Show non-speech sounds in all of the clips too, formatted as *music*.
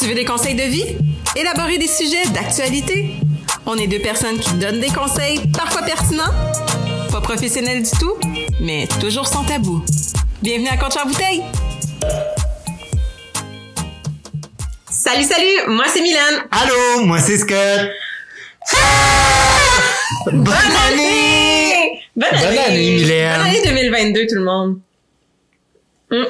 Tu veux des conseils de vie? Élaborer des sujets d'actualité? On est deux personnes qui donnent des conseils, parfois pertinents, pas professionnels du tout, mais toujours sans tabou. Bienvenue à Compte en bouteille! Salut, salut! Moi, c'est Mylène. Allô, moi c'est Scott. Bonne année! Bonne Bonne année! année, Mylène. Bonne année 2022, tout le monde. Hmm.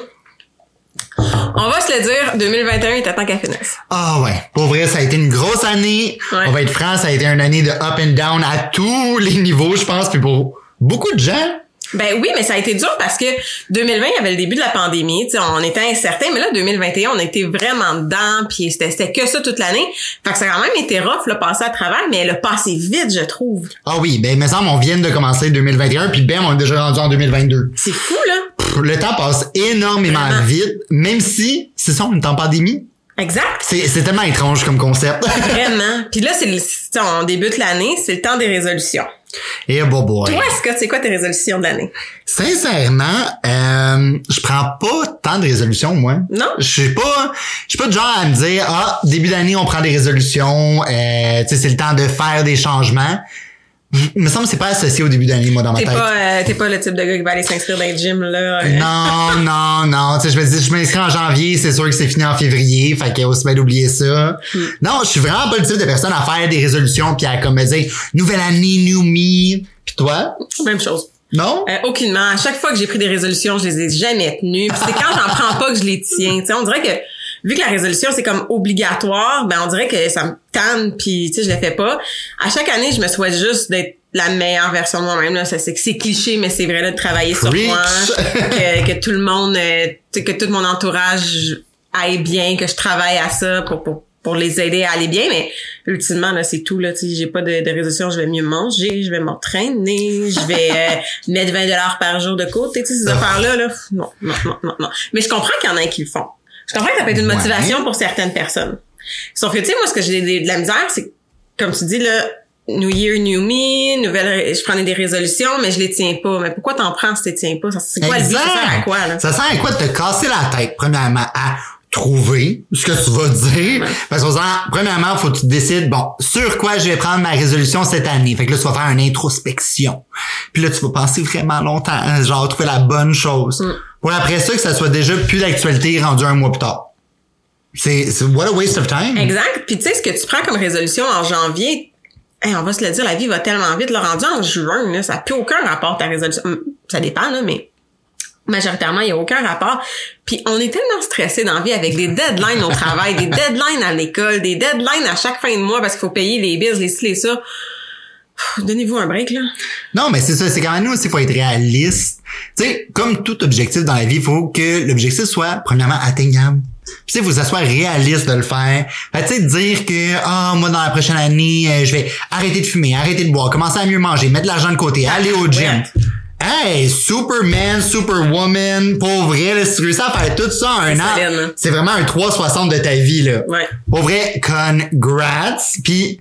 On va se le dire, 2021 est à temps qu'à finisse. Ah ouais, pour vrai, ça a été une grosse année. Ouais. On va être franc, ça a été une année de up and down à tous les niveaux, je pense, puis pour beaucoup de gens. Ben oui, mais ça a été dur parce que 2020, il y avait le début de la pandémie, tu sais, on était incertain, mais là 2021, on a été vraiment dedans, puis c'était c'était que ça toute l'année. Fait que ça a quand même été rough là passer à travers, mais elle a passé vite, je trouve. Ah oui, ben, me semble, on vient de commencer 2021, puis bam, on est déjà rendu en 2022. C'est fou là. Pff, le temps passe énormément Vraiment. vite, même si, c'est ça, on est en pandémie. Exact. C'est, c'est tellement étrange comme concept. *laughs* Vraiment. Puis là c'est le- on débute l'année, c'est le temps des résolutions. Et bon boy. Toi, Scott, c'est quoi tes résolutions de l'année? Sincèrement, euh, je prends pas tant de résolutions, moi. Non? Je suis pas, je suis pas du genre à me dire, ah, début d'année, on prend des résolutions, euh, tu sais, c'est le temps de faire des changements. Il me semble que c'est pas associé au début d'année, moi, dans ma T'es tête. pas euh, t'es pas le type de gars qui va aller s'inscrire dans le gym là. euh. Non, *laughs* non, non. Tu sais, je me dis, je m'inscris en janvier, c'est sûr que c'est fini en février, fait qu'il aussi bien d'oublier ça. Hmm. Non, je suis vraiment pas le type de personne à faire des résolutions puis à comme me dire, nouvelle année, new me. Puis toi? Même chose. Non? Euh, aucunement. À chaque fois que j'ai pris des résolutions, je les ai jamais tenues. Puis c'est quand j'en prends pas que je les tiens. Tu sais, on dirait que vu que la résolution c'est comme obligatoire, ben on dirait que ça me tanne puis tu sais je le fais pas. À chaque année, je me souhaite juste d'être la meilleure version de moi-même là, c'est c'est cliché mais c'est vrai là de travailler sur moi, *laughs* que, que tout le monde euh, que tout mon entourage aille bien, que je travaille à ça pour pour pour les aider à aller bien, mais ultimement là c'est tout là, tu sais, j'ai pas de, de résolution, je vais mieux manger, je vais m'entraîner, je vais euh, *laughs* mettre 20 dollars par jour de côté, tu sais ces affaires là là, non non non non non. Mais je comprends qu'il y en a qui le font. Je comprends que ça peut être une Ouais. motivation pour certaines personnes. Sauf que tu sais moi ce que j'ai de, la misère c'est que, comme tu dis là New Year, New Me, nouvelle, je prenais des résolutions, mais je les tiens pas. Mais pourquoi t'en prends si tu les tiens pas? Ça, C'est quoi le but? Ça sert à quoi, là? Ça sert à quoi de te casser la tête, premièrement, à trouver ce que tu vas dire? Ouais. Parce qu'on premièrement, faut que tu décides, bon, sur quoi je vais prendre ma résolution cette année. Fait que là, tu vas faire une introspection. Puis là, tu vas penser vraiment longtemps, hein, genre, trouver la bonne chose. Mm. Pour après ça, que ça soit déjà plus d'actualité rendu un mois plus tard. C'est, what a waste of time. Exact. Puis tu sais, ce que tu prends comme résolution en janvier, on va se le dire, la vie va tellement vite. Le rendu en juin, là, ça n'a plus aucun rapport ta résolution. Hum, Ça dépend, là, mais majoritairement, il n'y a aucun rapport. Puis on est tellement stressé dans la vie avec des deadlines au travail, des deadlines à l'école, des deadlines à chaque fin de mois parce qu'il faut payer les bills, les ci, les ça. Donnez-vous un break, là. Non, mais c'est ça, c'est quand même nous aussi, faut être réaliste. Tu sais, comme tout objectif dans la vie, il faut que l'objectif soit, premièrement, atteignable. Puis, tu sais, ça soit réaliste de le faire. Fait, tu sais, dire que, ah, moi, dans la prochaine année, euh, je vais arrêter de fumer, arrêter de boire, commencer à mieux manger, mettre de l'argent de côté, aller au gym. Ouais. Hey, Superman, Superwoman, pour vrai, là, si tu réussis à faire tout ça en un an, c'est vraiment un 360 de ta vie, là. Ouais. Pour vrai, congrats. Puis,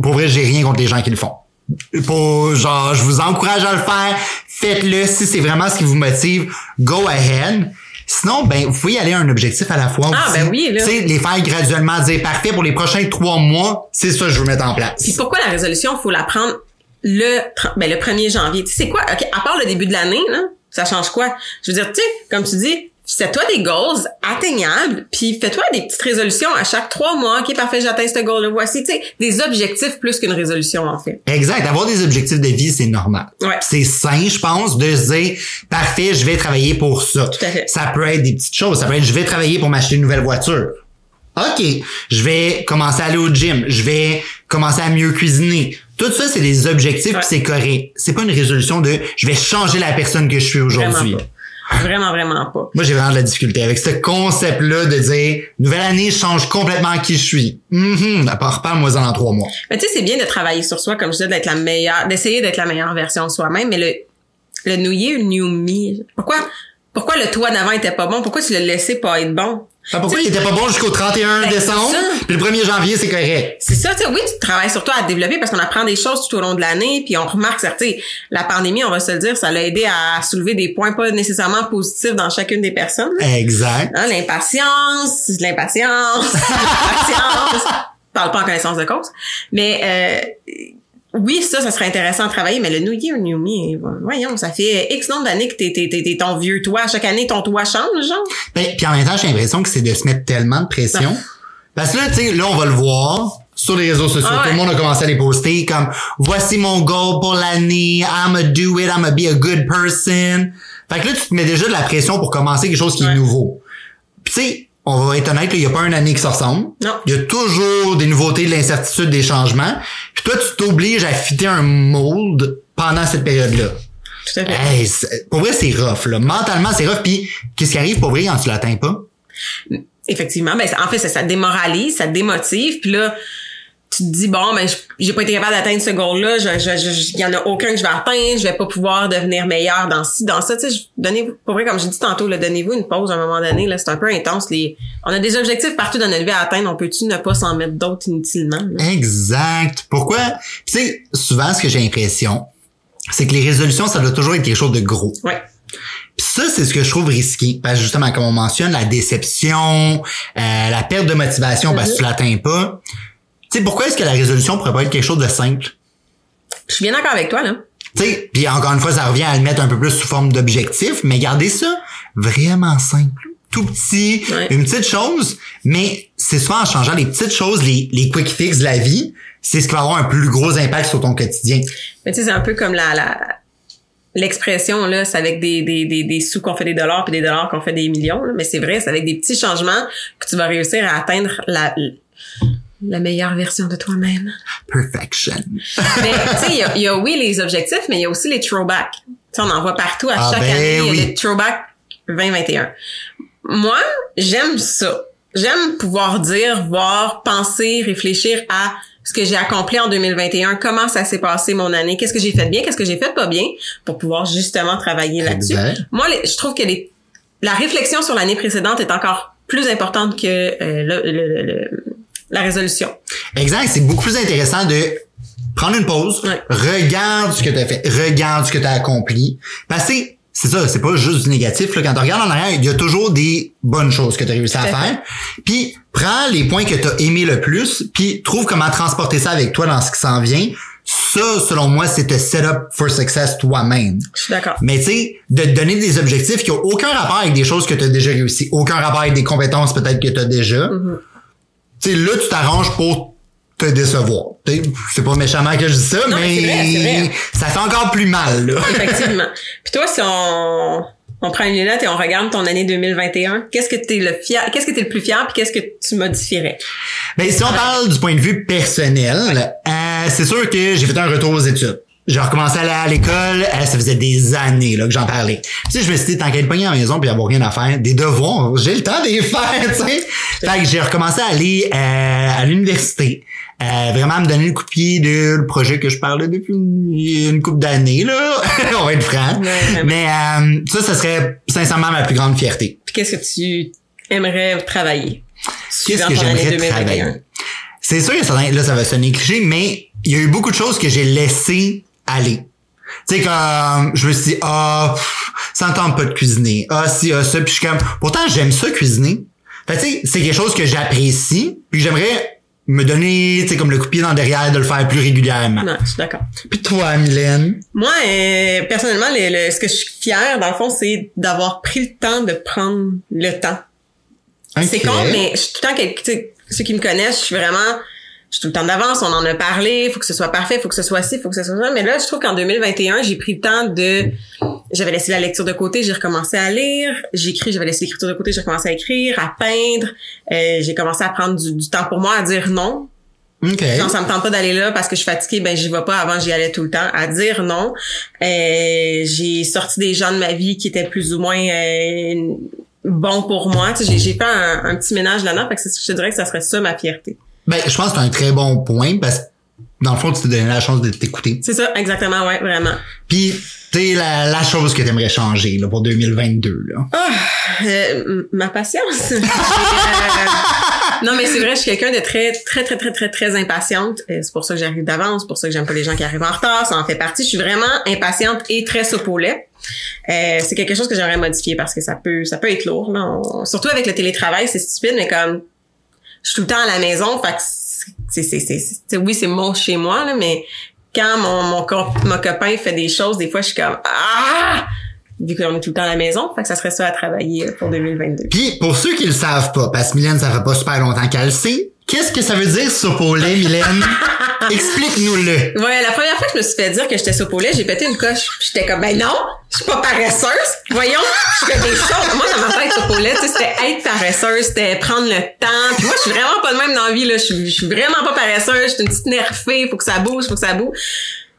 pour vrai, j'ai rien contre les gens qui le font. Pour, genre, je vous encourage à le faire. Faites-le si c'est vraiment ce qui vous motive. Go ahead. Sinon, ben, vous pouvez y aller à un objectif à la fois Ah, aussi. ben oui, là. Tu sais, les faire graduellement, dire parfait pour les prochains trois mois, c'est ça que je veux mettre en place. Puis pourquoi la résolution, faut la prendre le, ben, le 1er janvier? Tu sais, quoi? OK, à part le début de l'année, là, ça change quoi? Je veux dire, tu sais, comme tu dis, fais-toi des goals atteignables, puis fais-toi des petites résolutions à chaque trois mois. OK, parfait, j'atteins ce goal-là. Voici, tu sais, des objectifs plus qu'une résolution, en fait. Exact. Avoir des objectifs de vie, c'est normal. Ouais. C'est sain, je pense, de se dire, parfait, je vais travailler pour ça. Tout à fait. Ça peut être des petites choses. Ça peut être, je vais travailler pour m'acheter une nouvelle voiture. OK. Je vais commencer à aller au gym. Je vais commencer à mieux cuisiner. Tout ça, c'est des objectifs Ouais. puis c'est correct. C'est pas une résolution de, je vais changer la personne que je suis aujourd'hui. Vraiment. Vraiment, pas. Moi, j'ai vraiment de la difficulté avec ce concept-là de dire, nouvelle année, je change complètement qui je suis. Mhm. Reparle-moi en trois mois. Mais tu sais, c'est bien de travailler sur soi, comme je disais, d'être la meilleure, d'essayer d'être la meilleure version de soi-même, mais le, le New Year, New Me, pourquoi, pourquoi le toit d'avant était pas bon? Pourquoi tu l'as laissé pas être bon? Ah, pourquoi il était pas bon jusqu'au 31 Ben, décembre, puis le 1er janvier, c'est correct. C'est ça, tu oui, tu travailles surtout à développer parce qu'on apprend des choses tout au long de l'année, puis on remarque, tu sais, la pandémie, on va se le dire, ça l'a aidé à soulever des points pas nécessairement positifs dans chacune des personnes. Exact. Hein, l'impatience, l'impatience, *laughs* l'impatience. Parle pas en connaissance de cause. Mais euh, oui, ça, ça serait intéressant à travailler, mais le New Year, New Me, voyons, ça fait X nombre d'années que t'es, t'es, t'es, ton vieux toit. Chaque année, ton toit change, genre. Ben, puis en même temps, j'ai l'impression que c'est de se mettre tellement de pression. Parce que là, tu sais, là, on va le voir sur les réseaux sociaux. Ah ouais. Tout le monde a commencé à les poster comme voici mon goal pour l'année, I'ma do it, I'ma be a good person. Fait que là, tu te mets déjà de la pression pour commencer quelque chose qui Ouais. est nouveau. Puis tu sais, on va être honnête, il y a pas une année qui se ressemble. Non. Il y a toujours des nouveautés, de l'incertitude, des changements. Toi, tu t'obliges à fitter un mold pendant cette période-là. Tout à fait. Hey, pour vrai, c'est rough, là. Mentalement, c'est rough. Puis, qu'est-ce qui arrive pour vrai quand tu l'atteins pas? Effectivement, ben en fait ça, ça démoralise, ça démotive, puis là tu te dis bon ben j'ai pas été capable d'atteindre ce goal là, je je il y en a aucun que je vais atteindre, je vais pas pouvoir devenir meilleur dans ci dans ça, tu sais, donnez pour vrai comme j'ai dit tantôt là, donnez-vous une pause à un moment donné là, c'est un peu intense les on a des objectifs partout dans notre vie à atteindre, on peut-tu ne pas s'en mettre d'autres inutilement là? Exact. Pourquoi? Tu sais, souvent, ce que j'ai l'impression, c'est que les résolutions, ça doit toujours être quelque chose de gros. Ouais. Puis ça, c'est ce que je trouve risqué. Parce que justement, comme on mentionne, la déception, euh, la perte de motivation parce que tu l'atteins pas. Tu sais, pourquoi est-ce que la résolution pourrait pas être quelque chose de simple? Je suis bien d'accord avec toi là. Tu sais, puis encore une fois, ça revient à le mettre un peu plus sous forme d'objectif, mais gardez ça vraiment simple. Tout petit, Ouais. une petite chose, mais c'est souvent en changeant les petites choses, les, les quick fix de la vie, c'est ce qui va avoir un plus gros impact sur ton quotidien. Mais tu sais, c'est un peu comme la, la l'expression là, c'est avec des, des, des, des sous qu'on fait des dollars puis des dollars qu'on fait des millions. là. Mais c'est vrai, c'est avec des petits changements que tu vas réussir à atteindre la la meilleure version de toi-même. Perfection. Mais tu sais, il y y a oui les objectifs, mais il y a aussi les throwbacks. Tu on en voit partout à Ah, chaque ben année, il y a oui. les throwbacks 2021. Moi, j'aime ça. J'aime pouvoir dire, voir, penser, réfléchir à ce que j'ai accompli en 2021, comment ça s'est passé mon année, qu'est-ce que j'ai fait de bien, qu'est-ce que j'ai fait pas bien, pour pouvoir justement travailler là-dessus. Moi, les- je trouve que les, la réflexion sur l'année précédente est encore plus importante que euh, le- le- le- la résolution. Exact, c'est beaucoup plus intéressant de prendre une pause, Ouais. regarde ce que tu as fait, regarde ce que tu as accompli. Parce que c'est- ça, c'est pas juste du négatif. Là. Quand tu regardes en arrière, il y a toujours des bonnes choses que tu as réussi à Tout à fait. faire. Puis prends les points que tu as aimé le plus, puis trouve comment transporter ça avec toi dans ce qui s'en vient. Ça, selon moi, c'est te set up for success toi-même. Je suis d'accord. Mais tu sais, de te donner des objectifs qui ont aucun rapport avec des choses que tu as déjà réussi, aucun rapport avec des compétences peut-être que tu as déjà. Mm-hmm. Sais, là, tu t'arranges pour te décevoir. C'est pas méchamment que je dis ça, Non, mais mais, c'est vrai, c'est vrai. ça fait encore plus mal, là. *laughs* Effectivement. Puis toi, si on, on prend une lunette et on regarde ton année 2021, qu'est-ce que t'es le fier, qu'est-ce que t'es le plus fier puis qu'est-ce que tu modifierais? Ben, si on parle du point de vue personnel, euh, c'est sûr que j'ai fait un retour aux études. J'ai recommencé à aller à l'école, euh, ça faisait des années là, que j'en parlais. Puis, je me suis dit, tant qu'à être pogné à la maison puis avoir rien à faire, des devoirs, j'ai le temps de les *laughs* faire, tu sais. Fait que j'ai recommencé à aller euh, à l'université. Euh, vraiment me donner le coup de pied de le projet que je parlais depuis une, couple d'années, là. *laughs* on va être franc. Ouais. Mais euh, ça, ça serait sincèrement ma plus grande fierté. Puis qu'est-ce que tu aimerais travailler? Qu'est-ce que j'aimerais 2021? travailler? C'est sûr que ça, là, ça va sonner cliché, mais il y a eu beaucoup de choses que j'ai laissé aller. Tu sais, comme, je me suis dit, ah, pff, ça ne pas de cuisiner. Ah, si, ah, ça. Puis je suis comme, pourtant, j'aime ça cuisiner. Fait que, tu sais, c'est quelque chose que j'apprécie, puis que j'aimerais me donner, tu sais, comme le coup de pied dans le derrière de le faire plus régulièrement. Non, je suis d'accord. Puis toi, Mylène? Moi, euh, personnellement, le, le- ce que je suis fière, dans le fond, c'est d'avoir pris le temps de prendre le temps. C'est con, mais je suis tout le temps sais, ceux qui me connaissent, je suis vraiment je suis tout le temps d'avance, on en a parlé, faut que ce soit parfait, faut que ce soit ci, faut que ce soit ça. Mais là, je trouve qu'en 2021, j'ai pris le temps de j'avais laissé la lecture de côté, j'ai recommencé à lire, j'écris, j'avais laissé l'écriture de côté, j'ai recommencé à écrire, à peindre, euh, j'ai commencé à prendre du, du temps pour moi, à dire non, OK. quand ça me tente pas d'aller là parce que je suis fatiguée, ben j'y vais pas. Avant, j'y allais tout le temps. À dire non. Euh, j'ai sorti des gens de ma vie qui étaient plus ou moins euh, bons pour moi. Tu sais, j'ai, fait un, un petit ménage là-dedans. Fait que je te dirais que ça serait ça ma fierté. Ben, je pense que c'est un très bon point parce que dans le fond, tu t'es donné la chance de t'écouter. C'est ça, exactement, ouais, vraiment. Puis, t'es la, la chose que t'aimerais changer là, pour 2022. Là. Ah, euh, ma patience. *laughs* Euh, non, mais c'est vrai, je suis quelqu'un de très, très, très, très, très, très impatiente. Euh, C'est pour ça que j'arrive d'avance, c'est pour ça que j'aime pas les gens qui arrivent en retard. Ça en fait partie. Je suis vraiment impatiente et très soupe au lait. Euh, c'est quelque chose que j'aimerais modifier parce que ça peut, ça peut être lourd. Là. On- surtout avec le télétravail, c'est stupide, mais comme je suis tout le temps à la maison, fait que c'est, c'est, c'est, c'est- oui, c'est mon chez moi, là, mais quand mon, mon, mon copain fait des choses, des fois, je suis comme ah, vu qu'on est tout le temps à la maison, fait que ça serait ça à travailler pour 2022. Puis, pour ceux qui le savent pas, parce que Mylène, ça fait pas super longtemps qu'elle le sait, qu'est-ce que ça veut dire lait, Mylène? *laughs* Explique-nous-le. Ouais, la première fois que je me suis fait dire que j'étais lait, j'ai pété une coche. J'étais comme, ben non, je suis pas paresseuse. Voyons, je fais des choses. Moi, dans ma tête, sais, c'était être paresseuse, c'était prendre le temps. Puis moi, je suis vraiment pas de même dans la vie, là. Je suis, vraiment pas paresseuse. Je suis une petite nerfée. Faut que ça bouge, faut que ça bouge.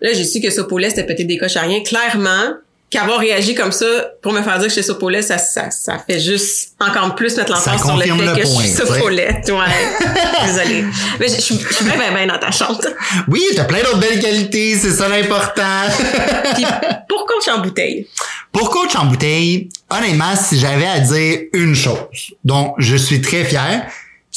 Là, j'ai su que lait, c'était péter des coches à rien. Clairement, qu'avoir réagi comme ça pour me faire dire que soupe au lait, ça, ça, ça fait juste encore plus mettre l'emphase sur le fait le que je suis lait. Ouais. *laughs* Désolée. Mais je, je suis je suis bien, bien, bien attachante. Oui, t'as plein d'autres belles qualités, c'est ça l'important. *laughs* Puis pour coach en bouteille. Pour coach en bouteille, honnêtement, si j'avais à dire une chose dont je suis très fier,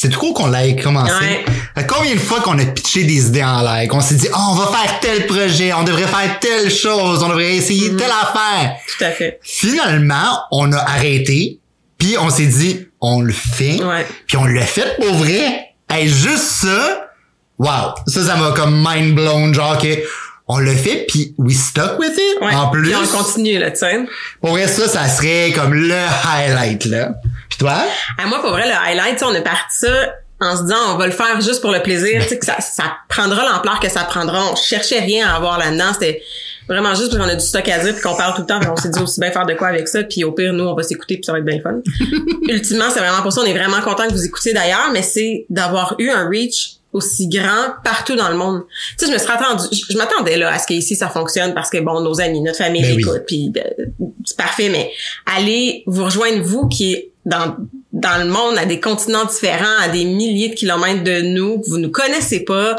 c'est court qu'on l'ait commencé. Ouais. Combien de fois qu'on a pitché des idées en l'air, qu'on s'est dit, oh, on va faire tel projet, on devrait faire telle chose, on devrait essayer telle affaire. Tout à fait. Finalement, on a arrêté, puis on s'est dit, on le fait, puis on l'a fait pour vrai. Hey, juste ça, wow, ça, ça m'a comme mind blown, genre que on l'a fait, puis we stuck with it. Ouais. En plus, Puis on continue, là, tu sais. pour vrai, ça, ça serait comme le highlight, là. Puis toi? À moi, pour vrai, le highlight, tu sais, on est parti ça en se disant, on va le faire juste pour le plaisir, tu sais, que ça, ça prendra l'ampleur que ça prendra. On cherchait rien à avoir là-dedans. C'était vraiment juste parce qu'on a du stock à dire puis qu'on parle tout le temps. puis on s'est dit aussi bien faire de quoi avec ça. Puis au pire, nous, on va s'écouter puis ça va être bien fun. *laughs* Ultimement, c'est vraiment pour ça. On est vraiment content que vous écoutiez d'ailleurs, mais c'est d'avoir eu un reach aussi grand partout dans le monde. Tu sais, je me serais attendu, je, je m'attendais là à ce qu'ici ça fonctionne parce que bon, nos amis, notre famille Ben oui. écoute, puis euh, c'est parfait, mais allez vous rejoindre vous qui est dans dans le monde à des continents différents, à des milliers de kilomètres de nous, que vous nous connaissez pas.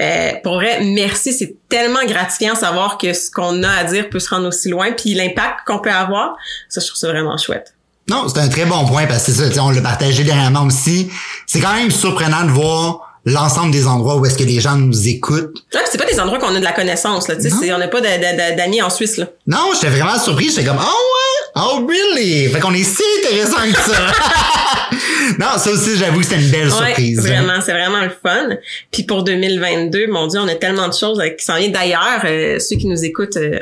Euh, pour vrai, merci, c'est tellement gratifiant de savoir que ce qu'on a à dire peut se rendre aussi loin, puis l'impact qu'on peut avoir, ça je trouve ça vraiment chouette. Non, c'est un très bon point parce que c'est ça, on l'a partagé dernièrement aussi. C'est quand même surprenant de voir l'ensemble des endroits où est-ce que les gens nous écoutent. Ouais, c'est pas des endroits qu'on a de la connaissance là, tu sais, on n'a pas d'amis en Suisse là. Non, j'étais vraiment surpris. J'étais comme, oh ouais, oh really? Fait qu'on est si intéressant que ça. *laughs* non, ça aussi, j'avoue que c'était une belle Ouais, surprise. hein. vraiment, c'est vraiment le fun. Puis pour 2022, mon Dieu, on a tellement de choses euh, qui s'en viennent. D'ailleurs, euh, ceux qui nous écoutent euh,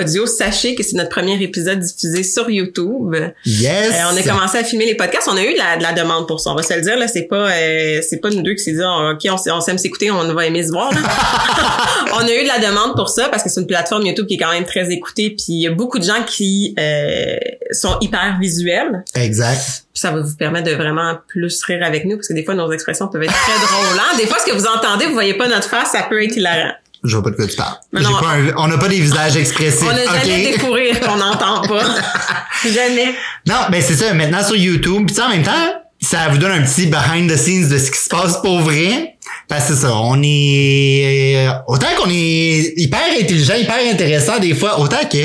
audio, sachez que c'est notre premier épisode diffusé sur YouTube. Yes. Euh, on a commencé à filmer les podcasts. On a eu de la, de la demande pour ça. On va se le dire là, c'est pas euh, c'est pas nous deux qui s'est dit Ah, ok on, s'aime s'écouter, on va aimer se voir. là. *laughs* *laughs* on a eu de la demande pour ça parce que c'est une plateforme YouTube qui est quand même très écoutée. Puis il y a beaucoup de gens qui euh, sont hyper visuels. Exact. Puis ça va vous permettre de vraiment plus rire avec nous parce que des fois nos expressions peuvent être très drôles. hein. Des fois ce que vous entendez, vous voyez pas notre face, ça peut être hilarant. Je vois pas de quoi tu parles. Mais J'ai non, pas un- on n'a pas des visages expressifs. On n'a jamais OK? des rires qu'on n'entend pas. *laughs* jamais. Non, ben c'est ça. Maintenant sur YouTube, puis en même temps, ça vous donne un petit behind the scenes de ce qui se passe pour vrai. Parce que c'est ça, on est euh, autant qu'on est hyper intelligent, hyper intéressant des fois, autant que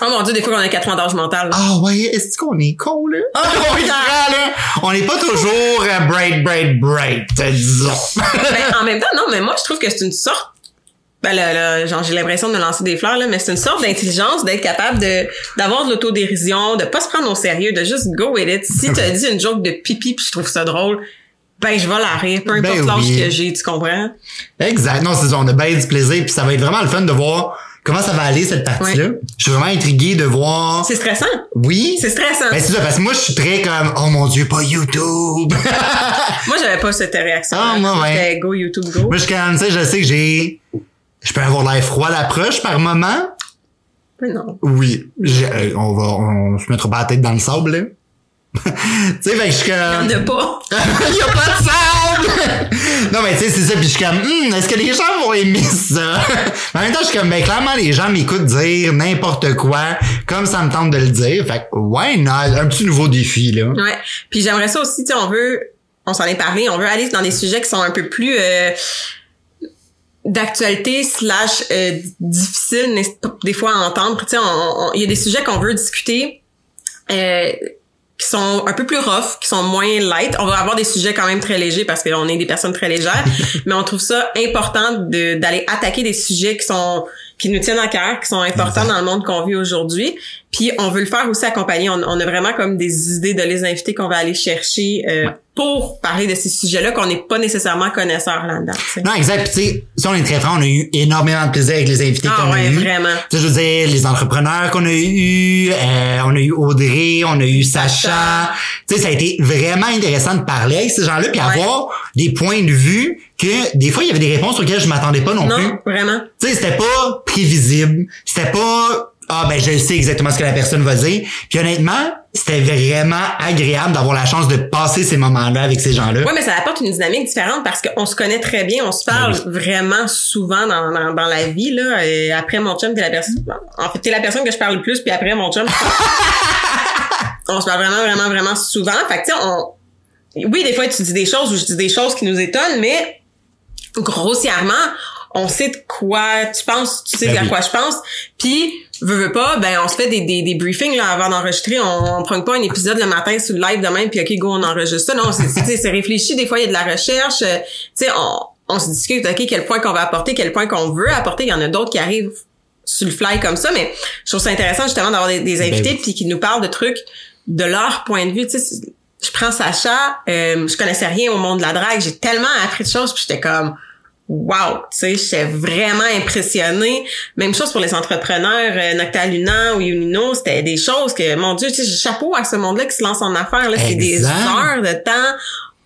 Oh mon dieu, des fois qu'on a 4 ans d'âge mental. là. ah ouais, est-ce qu'on est con là? Ah, *laughs* on est grand, là. On n'est pas toujours euh, bright, bright, bright, disons. ben, *laughs* en même temps, non, mais moi, je trouve que c'est une sorte. Ben là, là, genre, j'ai l'impression de me lancer des fleurs, là, mais c'est une sorte d'intelligence d'être capable de d'avoir de l'autodérision, de pas se prendre au sérieux, de juste go with it. Si t'as dit une joke de pipi puis je trouve ça drôle, ben je vais la rire, peu importe Ben l'âge que j'ai, tu comprends? exact. Non, c'est ça, on a bien du plaisir, puis ça va être vraiment le fun de voir comment ça va aller cette partie-là? Je suis vraiment intrigué de voir. C'est stressant. Oui. C'est stressant. Ben c'est ça, parce que moi je suis très comme oh mon dieu, pas YouTube. *laughs* Moi, j'avais pas cette réaction. Ah, moi, ouais. Go YouTube, go. moi je suis comme ça, je sais que j'ai. Je peux avoir l'air froid à l'approche par moment. Mais non. Oui. Euh, on va on se mettra pas la tête dans le sable là. *laughs* tu sais, fait que je suis comme. Il en a pas. *laughs* Il a pas de sable! *laughs* non, mais tu sais, c'est ça. Puis je suis comme, Hum, est-ce que les gens vont aimer ça? Mais en même temps, je suis comme, ben, clairement, les gens m'écoutent dire n'importe quoi, comme ça me tente de le dire. Fait que, ouais, non, un petit nouveau défi, là. Ouais. Puis j'aimerais ça aussi, tu sais, on veut, on s'en est parlé, on veut aller dans des sujets qui sont un peu plus, euh, d'actualité slash euh, difficile des fois à entendre. Tu sais, il y a des sujets qu'on veut discuter euh, qui sont un peu plus rough, qui sont moins light. On va avoir des sujets quand même très légers parce qu'on est des personnes très légères, *laughs* mais on trouve ça important de- d'aller attaquer des sujets qui sont qui nous tiennent à cœur, qui sont importants dans le monde qu'on vit aujourd'hui. Puis on veut le faire aussi accompagné. On, on a vraiment comme des idées de les inviter qu'on va aller chercher euh, pour parler de ces sujets-là qu'on n'est pas nécessairement connaisseurs là-dedans. Non, exact. Puis, tu sais, si on est très franc, on a eu énormément de plaisir avec les invités Ah qu'on a eu. vraiment. Tu sais, je veux dire, les entrepreneurs qu'on a eu, euh, on a eu Audrey, on a eu Sacha. Tu sais, ça a été vraiment intéressant de parler avec ces gens-là puis Ouais. avoir des points de vue que des fois il y avait des réponses auxquelles je m'attendais pas non, plus. Non, vraiment. Tu sais, c'était pas prévisible, c'était pas ah ben je sais exactement ce que la personne va dire. Puis honnêtement, c'était vraiment agréable d'avoir la chance de passer ces moments-là avec ces gens-là. Ouais, mais ça apporte une dynamique différente parce qu'on se connaît très bien, on se parle Ben vraiment souvent dans, dans, dans la vie là. Et après mon chum, t'es la personne. En fait, t'es la personne que je parle le plus, puis après mon chum. *laughs* on se parle vraiment, vraiment, vraiment souvent. Fait que tu sais, on. Oui, des fois tu dis des choses ou je dis des choses qui nous étonnent, mais grossièrement, on sait de quoi tu penses, tu sais Ben à oui. quoi je pense. Puis veux, veux pas, ben on se fait des, des, des briefings là avant d'enregistrer. On, on prend pas un épisode le matin sur le live demain puis ok go on enregistre ça. Non, c'est c'est- réfléchi. Des fois il y a de la recherche. euh, Tu sais on on se discute ok quel point qu'on va apporter, quel point qu'on veut apporter. Il y en a d'autres qui arrivent sur le fly comme ça, mais je trouve ça intéressant justement d'avoir des, des invités Ben oui. puis qui nous parlent de trucs de leur point de vue. Tu sais, je prends Sacha, euh, je connaissais rien au monde de la drague, j'ai tellement appris de choses, puis j'étais comme wow, tu sais, j'étais vraiment impressionnée. Même chose pour les entrepreneurs, euh, Noctaluna ou Unino, c'était des choses que, mon Dieu, tu sais, chapeau à ce monde-là qui se lance en affaires, là, c'est des heures de temps.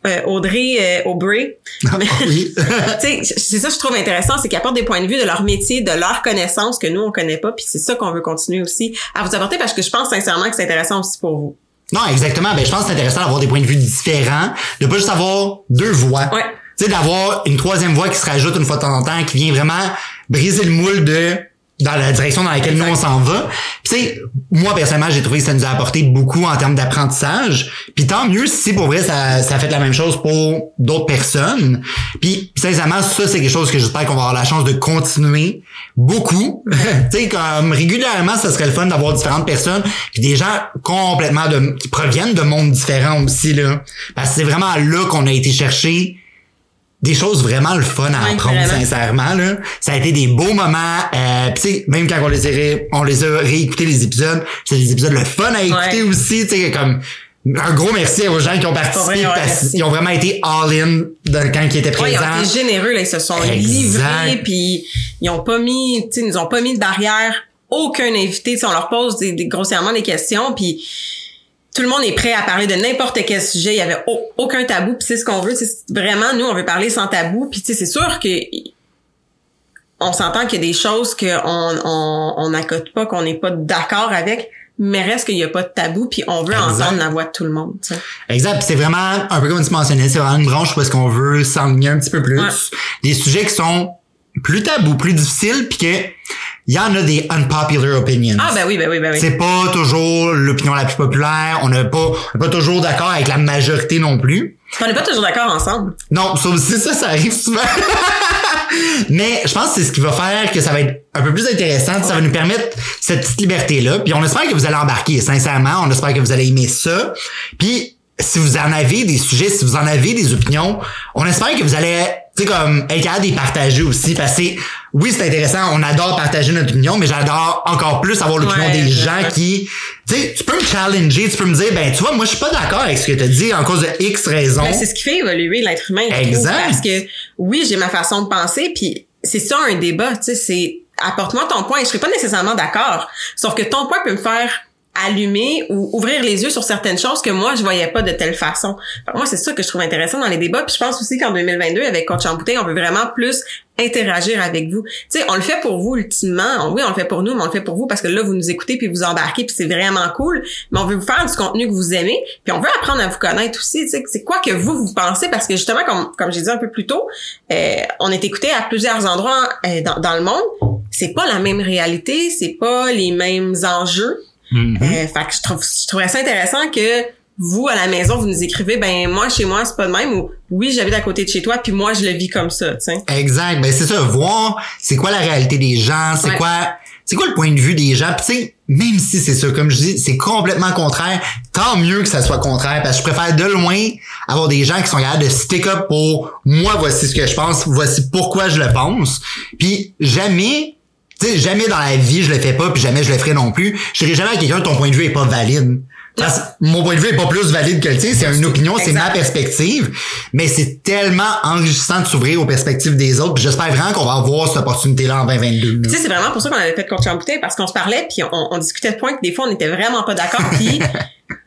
Euh, Audrey, euh, Aubrey, oui. *laughs* tu sais, c'est ça que je trouve intéressant, c'est qu'ils apportent des points de vue de leur métier, de leurs connaissances que nous on connaît pas, puis c'est ça qu'on veut continuer aussi à vous apporter parce que je pense sincèrement que c'est intéressant aussi pour vous. Non, exactement. Ben, je pense que c'est intéressant d'avoir des points de vue différents, de pas juste avoir deux voix. Ouais. Tu sais, d'avoir une troisième voix qui se rajoute une fois de temps en temps, qui vient vraiment briser le moule de dans la direction dans laquelle nous on s'en va. Puis tu sais, moi personnellement, j'ai trouvé que ça nous a apporté beaucoup en termes d'apprentissage. Puis tant mieux si pour vrai ça, ça a fait la même chose pour d'autres personnes. Puis sincèrement, ça c'est quelque chose que j'espère qu'on va avoir la chance de continuer beaucoup. *laughs* tu sais, comme régulièrement, ça serait le fun d'avoir différentes personnes, puis des gens complètement de qui proviennent de mondes différents aussi là. Parce que c'est vraiment là qu'on a été chercher des choses vraiment le fun à apprendre sincèrement là ça a été des beaux moments euh, pis tu sais même quand on les a on les a réécoutés les épisodes c'est des épisodes le fun à écouter Ouais. aussi tu sais comme un gros merci aux gens qui ont participé vrai, parce qu'ils ont vraiment été all in dans- quand ils étaient Ouais, ils présents ont été généreux, là, ils se sont Exact. livrés, puis ils ont pas mis, tu sais, ils nous ont pas mis de barrière. Aucun invité, on leur pose des, des- grossièrement des questions, puis tout le monde est prêt à parler de n'importe quel sujet. Il y avait au- aucun tabou, puis c'est ce qu'on veut. c'est Vraiment, nous, on veut parler sans tabou. Puis tu sais, c'est sûr que on s'entend qu'il y a des choses qu'on on, on n'accote pas, qu'on n'est pas d'accord avec, mais reste qu'il n'y a pas de tabou, puis on veut Exact. entendre la voix de tout le monde. tu sais. Exact. C'est vraiment, un peu comme tu mentionnais, c'est vraiment une branche où est-ce qu'on veut s'enligner un petit peu plus. Ouais. Des sujets qui sont plus tabous, plus difficiles, puis que il y en a des unpopular opinions. Ah ben oui, ben oui, ben oui. C'est pas toujours l'opinion la plus populaire. On n'est pas, on est pas toujours d'accord avec la majorité non plus. On n'est pas toujours d'accord ensemble. Non, ça aussi, ça, ça arrive souvent. *laughs* Mais je pense que c'est ce qui va faire que ça va être un peu plus intéressant. Ça va nous permettre cette petite liberté-là. Puis on espère que vous allez embarquer, sincèrement. On espère que vous allez aimer ça. Puis si vous en avez des sujets, si vous en avez des opinions, on espère que vous allez, tu sais, comme, être capable de les partager aussi. Parce que, oui, c'est intéressant. On adore partager notre opinion, mais j'adore encore plus avoir l'opinion Ouais, des gens qui, tu sais, tu peux me challenger, tu peux me dire, ben, tu vois, moi, je suis pas d'accord avec ce que tu as dit en cause de X raisons. Ben, c'est ce qui fait évoluer l'être humain. trouve, Exact. parce que oui, j'ai ma façon de penser, puis c'est ça un débat, tu sais, c'est apporte-moi ton point. Je serais pas nécessairement d'accord, sauf que ton point peut me faire allumer ou ouvrir les yeux sur certaines choses que moi je voyais pas de telle façon. Moi c'est ça que je trouve intéressant dans les débats. Puis je pense aussi qu'en 2022 avec Coach en on veut vraiment plus interagir avec vous. Tu sais, on le fait pour vous ultimement. Oui, on le fait pour nous, mais on le fait pour vous parce que là vous nous écoutez puis vous embarquez puis c'est vraiment cool. Mais on veut vous faire du contenu que vous aimez puis on veut apprendre à vous connaître aussi. Tu sais, c'est quoi que vous vous pensez parce que justement comme comme j'ai dit un peu plus tôt, euh, on est écouté à plusieurs endroits euh, dans, dans le monde. C'est pas la même réalité, c'est pas les mêmes enjeux. Mhm. Euh, fait que je trouve je trouverais ça intéressant que vous à la maison vous nous écrivez ben moi chez moi c'est pas de même ou oui j'habite à côté de chez toi puis moi je le vis comme ça tu sais Exact. Ben c'est ça, voir c'est quoi la réalité des gens, c'est Ouais. quoi c'est quoi le point de vue des gens. Puis tu sais, même si c'est ça, comme je dis, c'est complètement contraire, tant mieux que ça soit contraire, parce que je préfère de loin avoir des gens qui sont capables de stick up pour moi, voici ce que je pense, voici pourquoi je le pense. Puis jamais, tu sais, jamais dans la vie je le fais pas, puis jamais je le ferai non plus. Je dirais jamais à quelqu'un ton point de vue est pas valide. Parce que mon point de vue est pas plus valide que le tien, c'est une opinion, c'est ma perspective, mais c'est tellement enrichissant de s'ouvrir aux perspectives des autres, puis j'espère vraiment qu'on va avoir cette opportunité-là en 2022. là. Tu sais, c'est vraiment pour ça qu'on avait fait Coach en bouteille parce qu'on se parlait puis on, on discutait de points que des fois on était vraiment pas d'accord *laughs* puis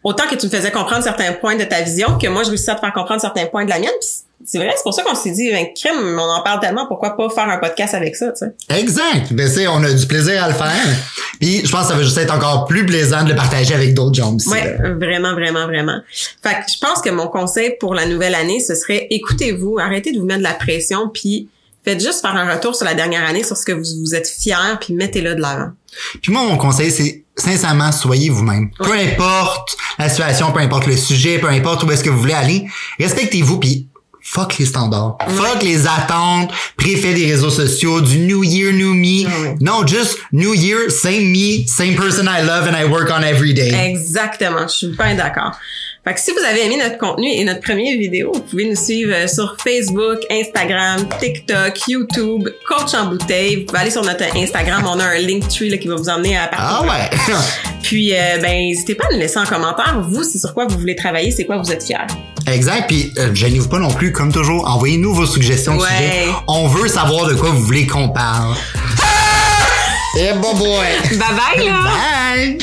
autant que tu me faisais comprendre certains points de ta vision que moi je réussissais à te faire comprendre certains points de la mienne puis c'est vrai, c'est pour ça qu'on s'est dit ben crime, on en parle tellement, pourquoi pas faire un podcast avec ça, tu sais? Exact. Ben, c'est, on a du plaisir à le faire. Puis, je pense que ça va juste être encore plus plaisant de le partager avec d'autres gens aussi. Ouais, là. vraiment, vraiment, vraiment. Fait que je pense que mon conseil pour la nouvelle année, ce serait écoutez-vous, arrêtez de vous mettre de la pression, puis faites juste faire un retour sur la dernière année, sur ce que vous, vous êtes fiers, puis mettez-le de l'avant. Puis moi, mon conseil, c'est sincèrement, soyez vous-même. Peu importe la situation, peu importe le sujet, peu importe où est-ce que vous voulez aller, respectez-vous, puis fuck les standards. Fuck les attentes, préfets des réseaux sociaux, du New Year, New Me. Ah ouais. Non, just New Year, same me, same person I love and I work on every day. Exactement, je suis bien d'accord. Fait que si vous avez aimé notre contenu et notre première vidéo, vous pouvez nous suivre euh, sur Facebook, Instagram, TikTok, YouTube, Coach en bouteille. Vous pouvez aller sur notre Instagram, on a un Linktree là, qui va vous emmener à Ah partout. ouais. *laughs* Puis euh, ben n'hésitez pas à nous laisser en commentaire vous c'est sur quoi vous voulez travailler, c'est quoi vous êtes fiers. Exact. Puis, euh, gênez-vous pas non plus, comme toujours, envoyez-nous vos suggestions de Ouais. sujets. On veut savoir de quoi vous voulez qu'on parle. Et bon boy. Bye bye là. Bye.